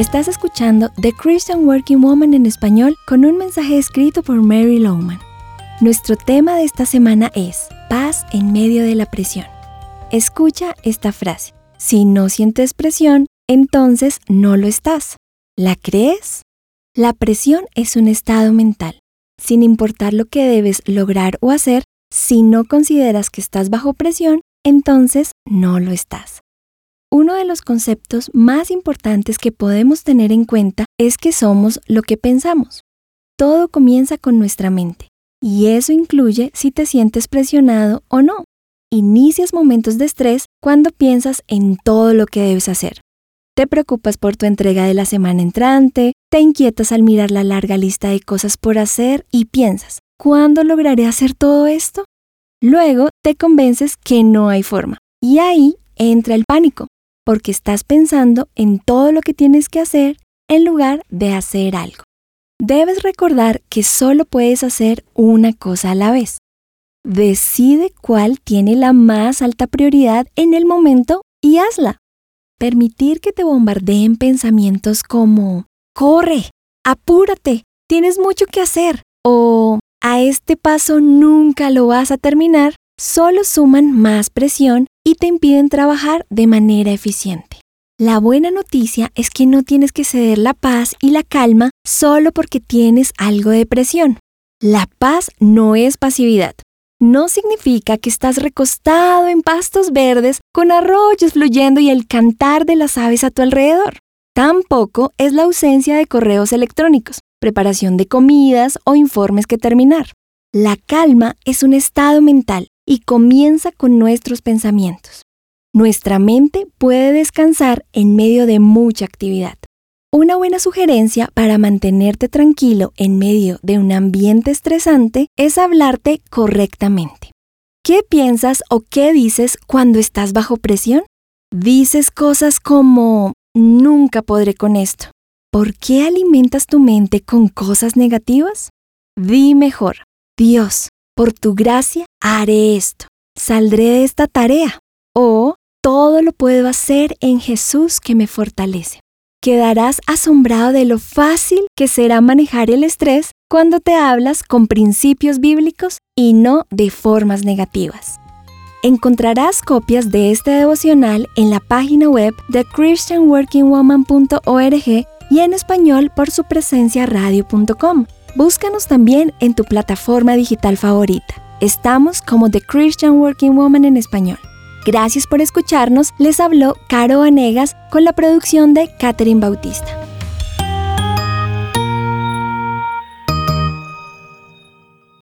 Estás escuchando The Christian Working Woman en español con un mensaje escrito por Mary Lowman. Nuestro tema de esta semana es paz en medio de la presión. Escucha esta frase. Si no sientes presión, entonces no lo estás. ¿La crees? La presión es un estado mental. Sin importar lo que debes lograr o hacer, si no consideras que estás bajo presión, entonces no lo estás. Uno de los conceptos más importantes que podemos tener en cuenta es que somos lo que pensamos. Todo comienza con nuestra mente, y eso incluye si te sientes presionado o no. Inicias momentos de estrés cuando piensas en todo lo que debes hacer. Te preocupas por tu entrega de la semana entrante, te inquietas al mirar la larga lista de cosas por hacer y piensas, ¿cuándo lograré hacer todo esto? Luego te convences que no hay forma, y ahí entra el pánico porque estás pensando en todo lo que tienes que hacer en lugar de hacer algo. Debes recordar que solo puedes hacer una cosa a la vez. Decide cuál tiene la más alta prioridad en el momento y hazla. Permitir que te bombardeen pensamientos como, corre, apúrate, tienes mucho que hacer o a este paso nunca lo vas a terminar, solo suman más presión y te impiden trabajar de manera eficiente. La buena noticia es que no tienes que ceder la paz y la calma solo porque tienes algo de presión. La paz no es pasividad. No significa que estás recostado en pastos verdes con arroyos fluyendo y el cantar de las aves a tu alrededor. Tampoco es la ausencia de correos electrónicos, preparación de comidas o informes que terminar. La calma es un estado mental y comienza con nuestros pensamientos. Nuestra mente puede descansar en medio de mucha actividad. Una buena sugerencia para mantenerte tranquilo en medio de un ambiente estresante es hablarte correctamente. ¿Qué piensas o qué dices cuando estás bajo presión? Dices cosas como nunca podré con esto. ¿Por qué alimentas tu mente con cosas negativas? Di mejor, Dios, por tu gracia haré esto, saldré de esta tarea. O todo lo puedo hacer en Jesús que me fortalece. Quedarás asombrado de lo fácil que será manejar el estrés cuando te hablas con principios bíblicos y no de formas negativas. Encontrarás copias de este devocional en la página web de christianworkingwoman.org y en español por su presencia radio.com. Búscanos también en tu plataforma digital favorita. Estamos como The Christian Working Woman en español. Gracias por escucharnos. Les habló Caro Vanegas con la producción de Catherine Bautista.